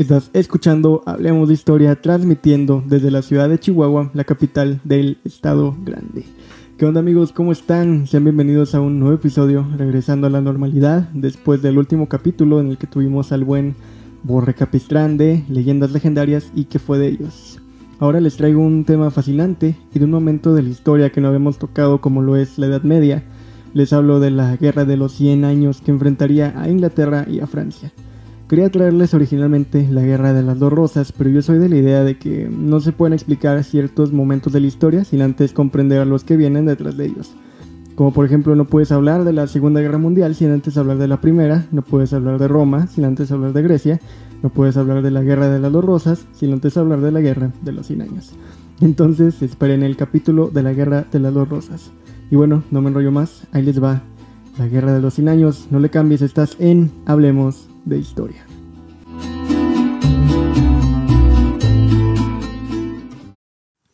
Estás escuchando Hablemos de Historia transmitiendo desde la ciudad de Chihuahua, la capital del estado grande. ¿Qué onda amigos? ¿Cómo están? Sean bienvenidos a un nuevo episodio regresando a la normalidad después del último capítulo en el que tuvimos al buen Borre Capistrán Leyendas Legendarias y qué fue de ellos. Ahora les traigo un tema fascinante y de un momento de la historia que no habíamos tocado como lo es la Edad Media. Les hablo de la Guerra de los 100 años que enfrentaría a Inglaterra y a Francia. Quería traerles originalmente la Guerra de las Dos Rosas, pero yo soy de la idea de que no se pueden explicar ciertos momentos de la historia sin antes comprender a los que vienen detrás de ellos. Como por ejemplo no puedes hablar de la Segunda Guerra Mundial sin antes hablar de la Primera, no puedes hablar de Roma sin antes hablar de Grecia, no puedes hablar de la Guerra de las Dos Rosas sin antes hablar de la Guerra de los Cien Años. Entonces esperen el capítulo de la Guerra de las Dos Rosas. Y bueno, no me enrollo más, ahí les va la Guerra de los Cien Años, no le cambies, estás en Hablemos de historia.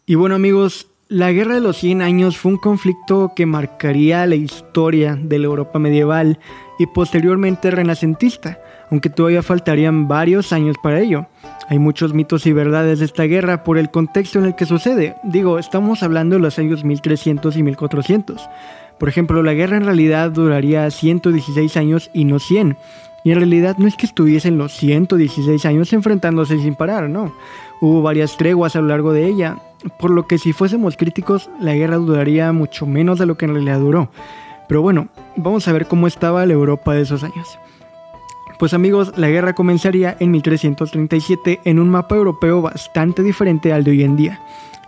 Y bueno amigos, la Guerra de los 100 años fue un conflicto que marcaría la historia de la Europa medieval y posteriormente renacentista, aunque todavía faltarían varios años para ello. Hay muchos mitos y verdades de esta guerra por el contexto en el que sucede. Digo, estamos hablando de los años 1300 y 1400. Por ejemplo, la guerra en realidad duraría 116 años y no 100, y en realidad no es que estuviesen los 116 años enfrentándose sin parar, no. Hubo varias treguas a lo largo de ella, por lo que si fuésemos críticos, la guerra duraría mucho menos de lo que en realidad duró. Pero bueno, vamos a ver cómo estaba la Europa de esos años. Pues amigos, la guerra comenzaría en 1337 en un mapa europeo bastante diferente al de hoy en día.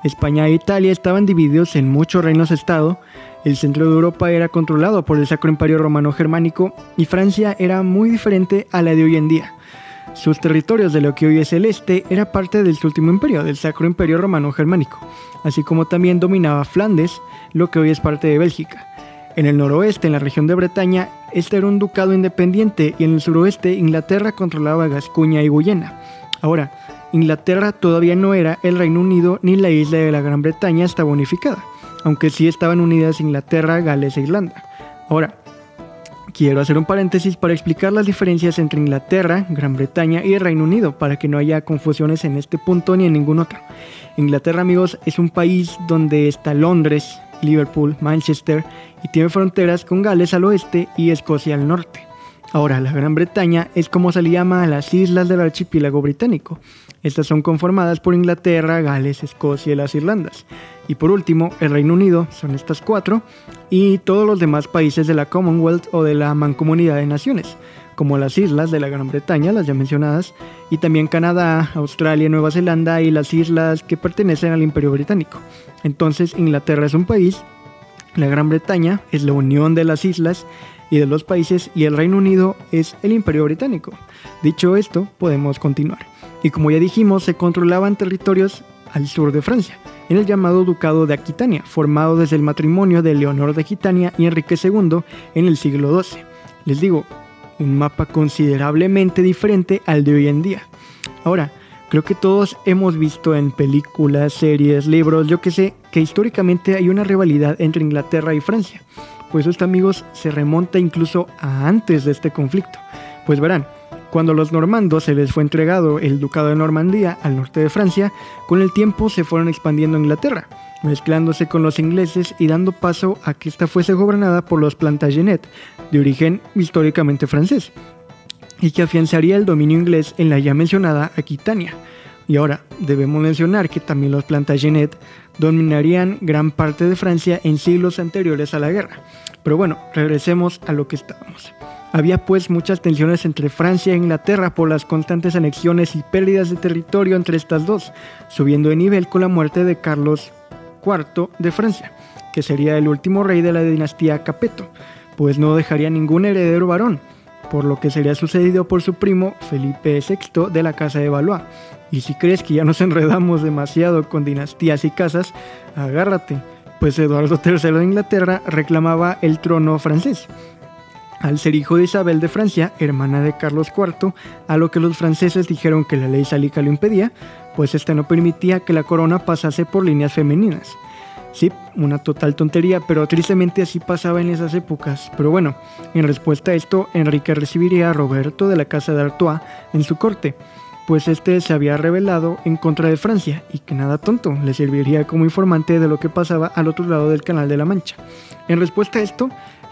España e Italia estaban divididos en muchos reinos-estado, el centro de Europa era controlado por el Sacro Imperio Romano Germánico y Francia era muy diferente a la de hoy en día. Sus territorios de lo que hoy es el este era parte del último imperio, del Sacro Imperio Romano Germánico, así como también dominaba Flandes, lo que hoy es parte de Bélgica. En el noroeste, en la región de Bretaña, este era un ducado independiente y en el suroeste Inglaterra controlaba Gascuña y Guyena. Ahora, Inglaterra todavía no era el Reino Unido ni la isla de la Gran Bretaña estaba unificada aunque sí estaban unidas Inglaterra, Gales e Irlanda. Ahora, quiero hacer un paréntesis para explicar las diferencias entre Inglaterra, Gran Bretaña y el Reino Unido, para que no haya confusiones en este punto ni en ningún otro. Inglaterra, amigos, es un país donde está Londres, Liverpool, Manchester y tiene fronteras con Gales al oeste y Escocia al norte. Ahora, la Gran Bretaña es como se le llama a las islas del archipiélago británico. Estas son conformadas por Inglaterra, Gales, Escocia y las Irlandas. Y por último, el Reino Unido, son estas cuatro, y todos los demás países de la Commonwealth o de la Mancomunidad de Naciones, como las islas de la Gran Bretaña, las ya mencionadas, y también Canadá, Australia, Nueva Zelanda y las islas que pertenecen al Imperio Británico. Entonces, Inglaterra es un país, la Gran Bretaña es la unión de las islas y de los países y el Reino Unido es el Imperio Británico. Dicho esto, podemos continuar. Y como ya dijimos, se controlaban territorios al sur de Francia, en el llamado Ducado de Aquitania, formado desde el matrimonio de Leonor de Aquitania y Enrique II en el siglo XII. Les digo, un mapa considerablemente diferente al de hoy en día. Ahora, creo que todos hemos visto en películas, series, libros, yo que sé, que históricamente hay una rivalidad entre Inglaterra y Francia pues esto amigos se remonta incluso a antes de este conflicto. Pues verán, cuando los normandos se les fue entregado el ducado de Normandía al norte de Francia, con el tiempo se fueron expandiendo a Inglaterra, mezclándose con los ingleses y dando paso a que ésta fuese gobernada por los Plantagenet, de origen históricamente francés, y que afianzaría el dominio inglés en la ya mencionada Aquitania. Y ahora, debemos mencionar que también los Plantagenet dominarían gran parte de Francia en siglos anteriores a la guerra. Pero bueno, regresemos a lo que estábamos. Había pues muchas tensiones entre Francia e Inglaterra por las constantes anexiones y pérdidas de territorio entre estas dos, subiendo de nivel con la muerte de Carlos IV de Francia, que sería el último rey de la dinastía Capeto, pues no dejaría ningún heredero varón, por lo que sería sucedido por su primo Felipe VI de la Casa de Valois, y si crees que ya nos enredamos demasiado con dinastías y casas, agárrate, pues Eduardo III de Inglaterra reclamaba el trono francés. Al ser hijo de Isabel de Francia, hermana de Carlos IV, a lo que los franceses dijeron que la ley salica lo impedía, pues esta no permitía que la corona pasase por líneas femeninas. Sí, una total tontería, pero tristemente así pasaba en esas épocas. Pero bueno, en respuesta a esto, Enrique recibiría a Roberto de la casa de Artois en su corte, pues este se había rebelado en contra de Francia y que nada tonto, le serviría como informante de lo que pasaba al otro lado del Canal de la Mancha. En respuesta a esto,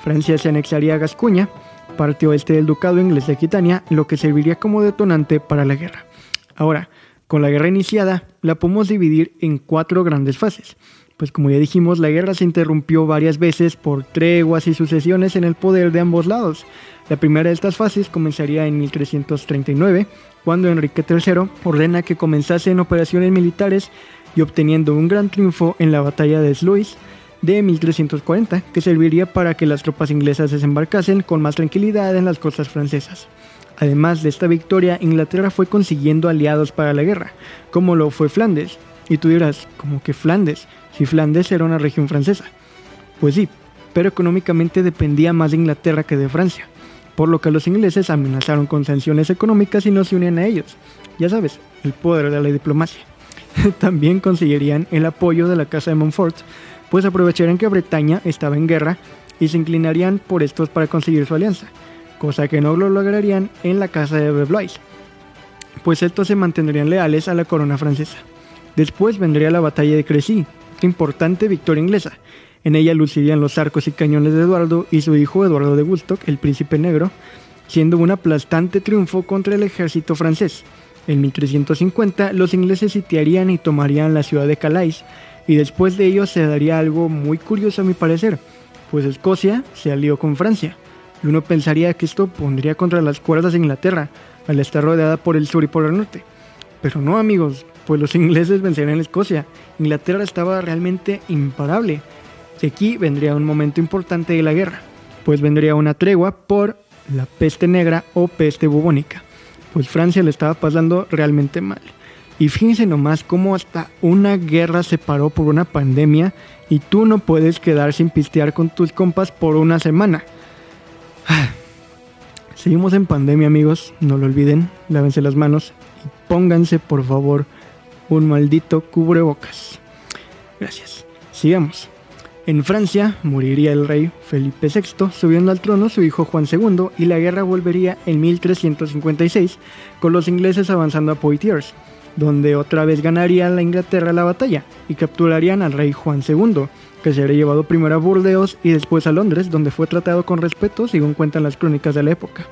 Francia se anexaría a Gascuña, parte oeste del Ducado inglés de Aquitania, lo que serviría como detonante para la guerra. Ahora, con la guerra iniciada, la podemos dividir en cuatro grandes fases. Pues como ya dijimos, la guerra se interrumpió varias veces por treguas y sucesiones en el poder de ambos lados. La primera de estas fases comenzaría en 1339, cuando Enrique III ordena que comenzasen operaciones militares y obteniendo un gran triunfo en la batalla de Sluis de 1340, que serviría para que las tropas inglesas desembarcasen con más tranquilidad en las costas francesas. Además de esta victoria, Inglaterra fue consiguiendo aliados para la guerra, como lo fue Flandes. Y tú dirás, ¿cómo que Flandes? Si Flandes era una región francesa. Pues sí, pero económicamente dependía más de Inglaterra que de Francia, por lo que los ingleses amenazaron con sanciones económicas y no se unían a ellos. Ya sabes, el poder de la diplomacia. También conseguirían el apoyo de la Casa de Montfort, pues aprovecharían que Bretaña estaba en guerra y se inclinarían por estos para conseguir su alianza, cosa que no lo lograrían en la Casa de Blois, pues estos se mantendrían leales a la corona francesa. Después vendría la batalla de Crecy, importante victoria inglesa. En ella lucirían los arcos y cañones de Eduardo y su hijo Eduardo de Woodstock, el príncipe negro, siendo un aplastante triunfo contra el ejército francés. En 1350 los ingleses sitiarían y tomarían la ciudad de Calais, y después de ello se daría algo muy curioso a mi parecer, pues Escocia se alió con Francia, y uno pensaría que esto pondría contra las cuerdas a Inglaterra, al estar rodeada por el sur y por el norte. Pero no amigos, pues los ingleses vencerían Escocia. Inglaterra estaba realmente imparable. Y aquí vendría un momento importante de la guerra, pues vendría una tregua por la peste negra o peste bubónica, pues Francia le estaba pasando realmente mal. Y fíjense nomás cómo hasta una guerra se paró por una pandemia y tú no puedes quedar sin pistear con tus compas por una semana. Seguimos en pandemia amigos, no lo olviden, lávense las manos y pónganse por favor un maldito cubrebocas. Gracias. Sigamos. En Francia moriría el rey Felipe VI, subiendo al trono su hijo Juan II, y la guerra volvería en 1356, con los ingleses avanzando a Poitiers, donde otra vez ganaría la Inglaterra la batalla y capturarían al rey Juan II, que sería llevado primero a Burdeos y después a Londres, donde fue tratado con respeto, según cuentan las crónicas de la época.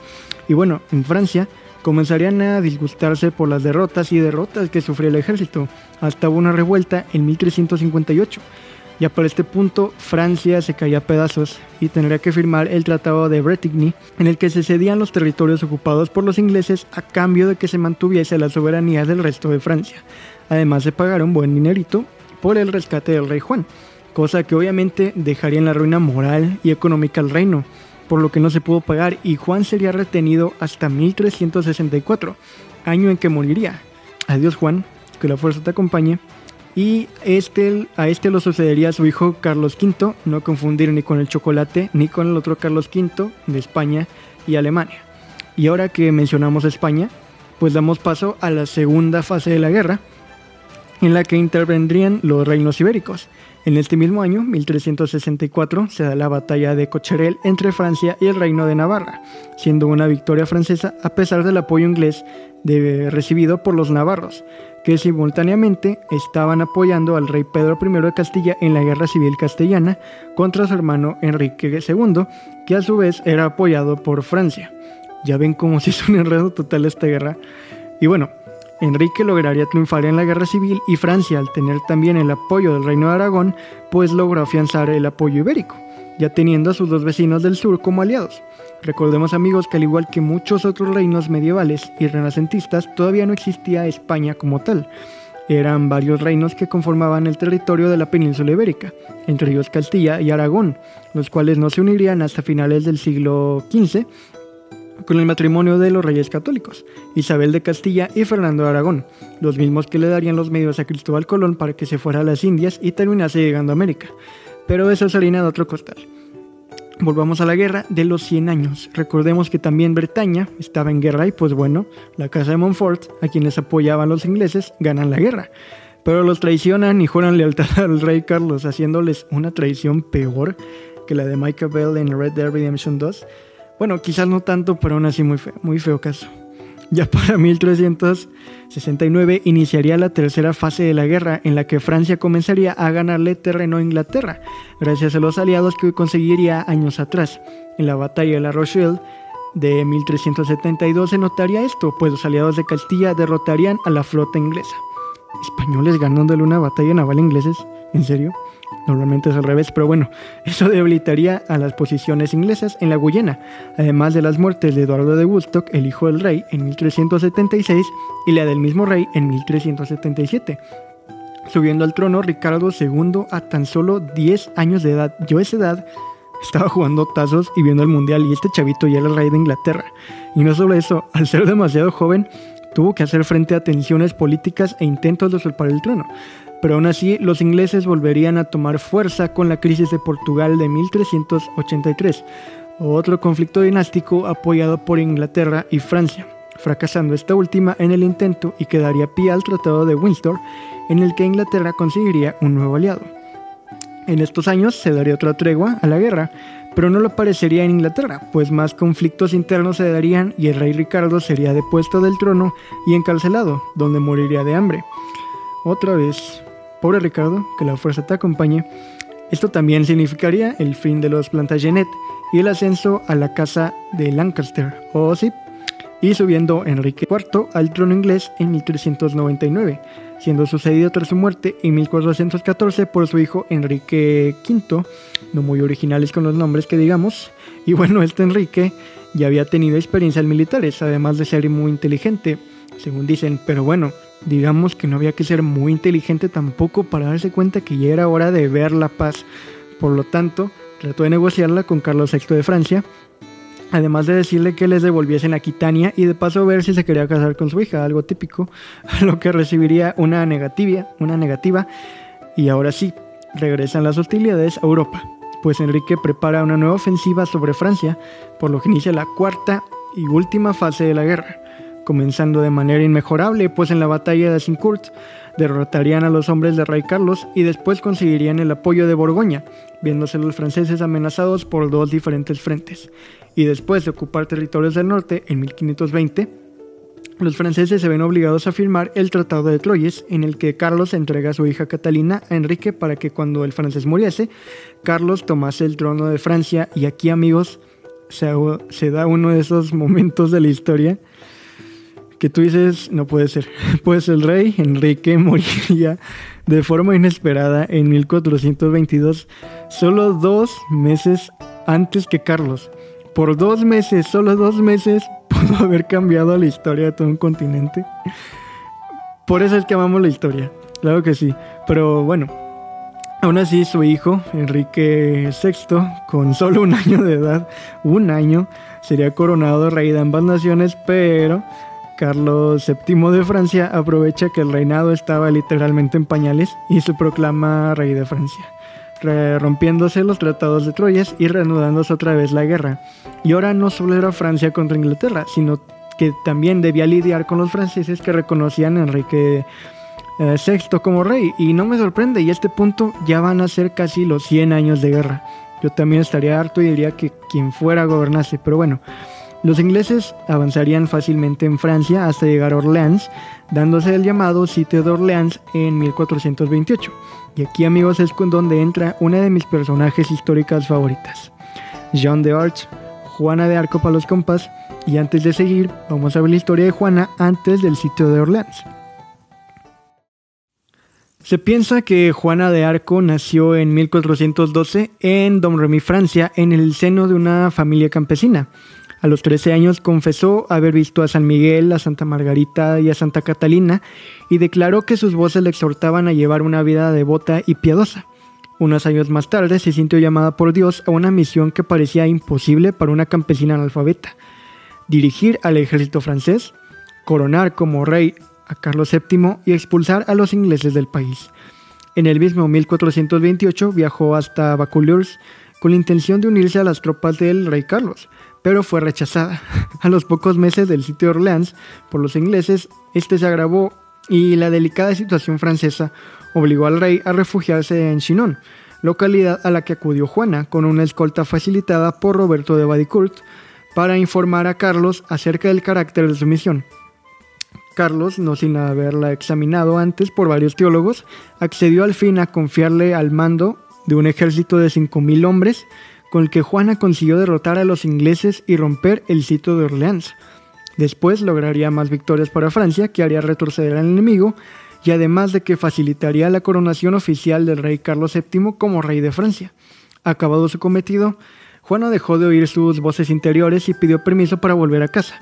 Y bueno, en Francia comenzarían a disgustarse por las derrotas y derrotas que sufría el ejército, hasta una revuelta en 1358. Ya para este punto, Francia se caía a pedazos y tendría que firmar el Tratado de Bretigny, en el que se cedían los territorios ocupados por los ingleses a cambio de que se mantuviese la soberanía del resto de Francia. Además de pagar un buen dinerito por el rescate del rey Juan, cosa que obviamente dejaría en la ruina moral y económica al reino, por lo que no se pudo pagar y Juan sería retenido hasta 1364, año en que moriría. Adiós Juan, que la fuerza te acompañe. Y este, a este lo sucedería su hijo Carlos V, no confundir ni con el chocolate ni con el otro Carlos V de España y Alemania. Y ahora que mencionamos España, pues damos paso a la segunda fase de la guerra, en la que intervendrían los reinos ibéricos, en este mismo año, 1364, se da la batalla de Cocherel entre Francia y el Reino de Navarra, siendo una victoria francesa a pesar del apoyo inglés recibido por los navarros, que simultáneamente estaban apoyando al rey Pedro I de Castilla en la guerra civil castellana contra su hermano Enrique II, que a su vez era apoyado por Francia. Ya ven cómo se hizo un enredo total esta guerra. Y bueno, Enrique lograría triunfar en la guerra civil y Francia, al tener también el apoyo del reino de Aragón, pues logró afianzar el apoyo ibérico, ya teniendo a sus dos vecinos del sur como aliados. Recordemos amigos que al igual que muchos otros reinos medievales y renacentistas, todavía no existía España como tal. Eran varios reinos que conformaban el territorio de la península ibérica, entre ellos Castilla y Aragón, los cuales no se unirían hasta finales del siglo XV con el matrimonio de los reyes católicos, Isabel de Castilla y Fernando de Aragón, los mismos que le darían los medios a Cristóbal Colón para que se fuera a las Indias y terminase llegando a América. Pero eso es harina de otro costal. Volvamos a la guerra de los 100 años. Recordemos que también Bretaña estaba en guerra y pues bueno, la casa de Montfort, a quienes apoyaban los ingleses, ganan la guerra. Pero los traicionan y juran lealtad al rey Carlos, haciéndoles una traición peor que la de Michael Bell en Red Dead Redemption 2 bueno, quizás no tanto, pero aún así muy feo, muy feo caso. Ya para 1369 iniciaría la tercera fase de la guerra en la que Francia comenzaría a ganarle terreno a Inglaterra, gracias a los aliados que conseguiría años atrás. En la batalla de La Rochelle de 1372 se notaría esto, pues los aliados de Castilla derrotarían a la flota inglesa. Españoles ganándole una batalla naval ingleses, ¿en serio? Normalmente es al revés, pero bueno, eso debilitaría a las posiciones inglesas en la Guyana, además de las muertes de Eduardo de Woodstock, el hijo del rey, en 1376 y la del mismo rey en 1377. Subiendo al trono Ricardo II a tan solo 10 años de edad. Yo esa edad estaba jugando tazos y viendo el mundial y este chavito ya era el rey de Inglaterra. Y no solo eso, al ser demasiado joven, tuvo que hacer frente a tensiones políticas e intentos de usurpar el trono pero aún así los ingleses volverían a tomar fuerza con la crisis de Portugal de 1383, otro conflicto dinástico apoyado por Inglaterra y Francia, fracasando esta última en el intento y quedaría pie al Tratado de Windsor, en el que Inglaterra conseguiría un nuevo aliado. En estos años se daría otra tregua a la guerra, pero no lo parecería en Inglaterra, pues más conflictos internos se darían y el rey Ricardo sería depuesto del trono y encarcelado, donde moriría de hambre. Otra vez, Pobre Ricardo, que la fuerza te acompañe. Esto también significaría el fin de los Plantagenet y el ascenso a la casa de Lancaster, o sí, y subiendo Enrique IV al trono inglés en 1399, siendo sucedido tras su muerte en 1414 por su hijo Enrique V, no muy originales con los nombres que digamos, y bueno, este Enrique ya había tenido experiencias militares, además de ser muy inteligente, según dicen, pero bueno, digamos que no había que ser muy inteligente tampoco para darse cuenta que ya era hora de ver la paz. Por lo tanto, trató de negociarla con Carlos VI de Francia, además de decirle que les devolviesen Aquitania y de paso ver si se quería casar con su hija, algo típico, a lo que recibiría una negativa, una negativa, y ahora sí, regresan las hostilidades a Europa, pues Enrique prepara una nueva ofensiva sobre Francia, por lo que inicia la cuarta y última fase de la guerra comenzando de manera inmejorable, pues en la batalla de Azincourt derrotarían a los hombres de Rey Carlos y después conseguirían el apoyo de Borgoña, viéndose los franceses amenazados por dos diferentes frentes. Y después de ocupar territorios del norte en 1520, los franceses se ven obligados a firmar el Tratado de Troyes, en el que Carlos entrega a su hija Catalina a Enrique para que cuando el francés muriese, Carlos tomase el trono de Francia. Y aquí, amigos, se, se da uno de esos momentos de la historia que tú dices, no puede ser. Pues el rey Enrique moriría de forma inesperada en 1422, solo dos meses antes que Carlos. Por dos meses, solo dos meses, pudo haber cambiado la historia de todo un continente. Por eso es que amamos la historia, claro que sí. Pero bueno, aún así su hijo, Enrique VI, con solo un año de edad, un año, sería coronado rey de ambas naciones, pero Carlos VII de Francia aprovecha que el reinado estaba literalmente en pañales y se proclama rey de Francia, rompiéndose los tratados de Troyes y reanudándose otra vez la guerra. Y ahora no solo era Francia contra Inglaterra, sino que también debía lidiar con los franceses que reconocían a Enrique VI eh, como rey. Y no me sorprende, y a este punto ya van a ser casi los 100 años de guerra. Yo también estaría harto y diría que quien fuera gobernase, pero bueno. Los ingleses avanzarían fácilmente en Francia hasta llegar a Orleans, dándose el llamado sitio de Orleans en 1428. Y aquí amigos es donde entra una de mis personajes históricas favoritas, Jean de Arch, Juana de Arco para los compas, y antes de seguir vamos a ver la historia de Juana antes del sitio de Orleans. Se piensa que Juana de Arco nació en 1412 en Domremy, Francia, en el seno de una familia campesina. A los 13 años confesó haber visto a San Miguel, a Santa Margarita y a Santa Catalina y declaró que sus voces le exhortaban a llevar una vida devota y piadosa. Unos años más tarde se sintió llamada por Dios a una misión que parecía imposible para una campesina analfabeta. Dirigir al ejército francés, coronar como rey a Carlos VII y expulsar a los ingleses del país. En el mismo 1428 viajó hasta Vaucouleurs con la intención de unirse a las tropas del rey Carlos, pero fue rechazada. A los pocos meses del sitio de Orleans por los ingleses, este se agravó y la delicada situación francesa obligó al rey a refugiarse en Chinon, localidad a la que acudió Juana con una escolta facilitada por Roberto de Badicourt, para informar a Carlos acerca del carácter de su misión. Carlos, no sin haberla examinado antes por varios teólogos, accedió al fin a confiarle al mando de un ejército de 5.000 hombres con el que Juana consiguió derrotar a los ingleses y romper el sitio de Orleans. Después lograría más victorias para Francia, que haría retroceder al enemigo, y además de que facilitaría la coronación oficial del rey Carlos VII como rey de Francia. Acabado su cometido, Juana dejó de oír sus voces interiores y pidió permiso para volver a casa.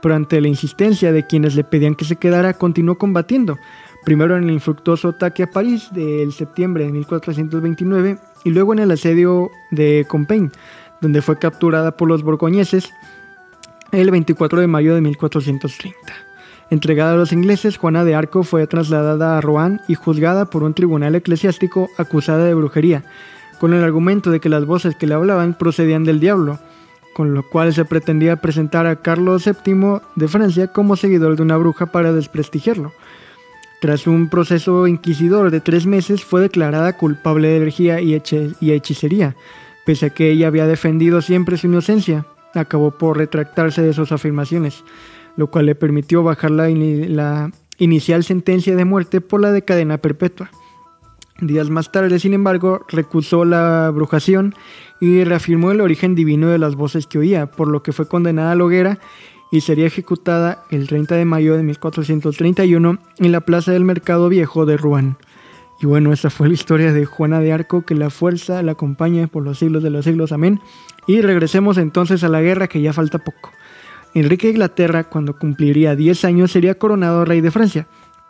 Pero ante la insistencia de quienes le pedían que se quedara, continuó combatiendo, primero en el infructuoso ataque a París del septiembre de 1429 y luego en el asedio de Compiègne, donde fue capturada por los borgoñeses el 24 de mayo de 1430. Entregada a los ingleses, Juana de Arco fue trasladada a Rouen y juzgada por un tribunal eclesiástico acusada de brujería, con el argumento de que las voces que le hablaban procedían del diablo, con lo cual se pretendía presentar a Carlos VII de Francia como seguidor de una bruja para desprestigiarlo. Tras un proceso inquisidor de tres meses, fue declarada culpable de herejía y, hechicería, pese a que ella había defendido siempre su inocencia acabó por retractarse de sus afirmaciones, lo cual le permitió bajar la, inicial sentencia de muerte por la de cadena perpetua. Días más tarde, sin embargo, recusó la brujación y reafirmó el origen divino de las voces que oía, por lo que fue condenada a la hoguera y sería ejecutada el 30 de mayo de 1431 en la Plaza del Mercado Viejo de Rouen. Y bueno, esa fue la historia de Juana de Arco, que la fuerza la acompañe por los siglos de los siglos. Amén. Y regresemos entonces a la guerra que ya falta poco. Enrique de Inglaterra, cuando cumpliría 10 años, sería coronado rey de Francia.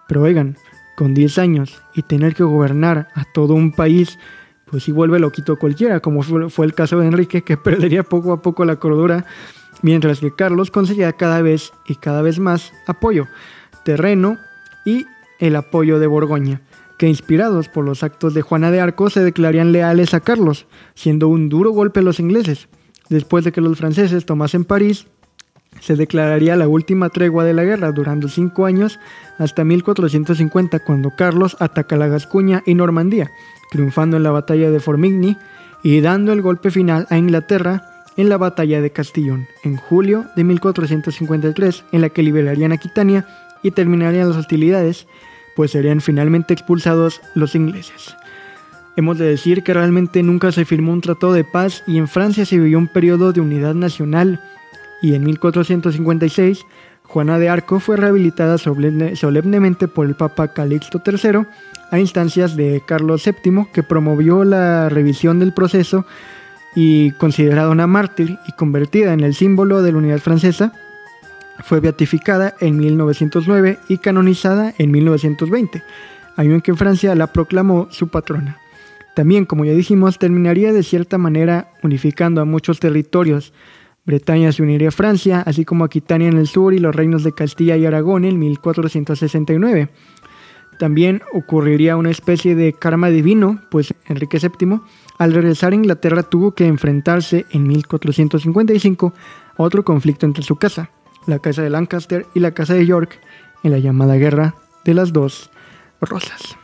Pero oigan, con 10 años y tener que gobernar a todo un país, pues sí vuelve loquito cualquiera, como fue el caso de Enrique, que perdería poco a poco la cordura, mientras que Carlos conseguía cada vez y cada vez más apoyo, terreno y el apoyo de Borgoña que inspirados por los actos de Juana de Arco se declararían leales a Carlos, siendo un duro golpe a los ingleses. Después de que los franceses tomasen París, se declararía la última tregua de la guerra, durando cinco años hasta 1450, cuando Carlos ataca la Gascuña y Normandía, triunfando en la batalla de Formigny y dando el golpe final a Inglaterra en la batalla de Castillón, en julio de 1453, en la que liberarían Aquitania y terminarían las hostilidades pues serían finalmente expulsados los ingleses. Hemos de decir que realmente nunca se firmó un tratado de paz y en Francia se vivió un periodo de unidad nacional y en 1456 Juana de Arco fue rehabilitada solemnemente por el Papa Calixto III a instancias de Carlos VII que promovió la revisión del proceso y considerada una mártir y convertida en el símbolo de la unidad francesa, fue beatificada en 1909 y canonizada en 1920, año en que Francia la proclamó su patrona. También, como ya dijimos, terminaría de cierta manera unificando a muchos territorios. Bretaña se uniría a Francia, así como Aquitania en el sur y los reinos de Castilla y Aragón en 1469. También ocurriría una especie de karma divino, pues Enrique VII, al regresar a Inglaterra, tuvo que enfrentarse en 1455 a otro conflicto entre su casa, la casa de Lancaster y la casa de York en la llamada Guerra de las Dos Rosas.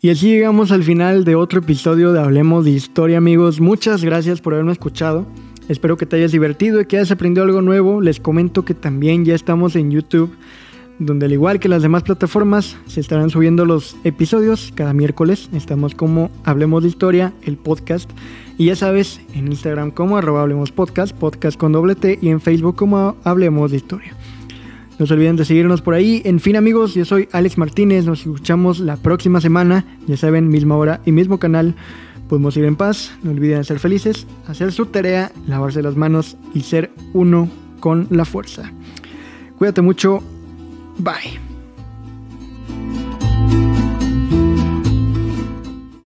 Y así llegamos al final de otro episodio de Hablemos de Historia, amigos. Muchas gracias por haberme escuchado. Espero que te hayas divertido y que hayas aprendido algo nuevo. Les comento que también ya estamos en YouTube, donde al igual que las demás plataformas, se estarán subiendo los episodios cada miércoles. Estamos como Hablemos de Historia, el podcast. Y ya sabes, en Instagram como arroba Hablemos Podcast, podcast con doble T, y en Facebook como Hablemos de Historia. No se olviden de seguirnos por ahí. En fin, amigos, yo soy Alex Martínez. Nos escuchamos la próxima semana. Ya saben, misma hora y mismo canal. Podemos ir en paz. No olviden ser felices, hacer su tarea, lavarse las manos y ser uno con la fuerza. Cuídate mucho. Bye.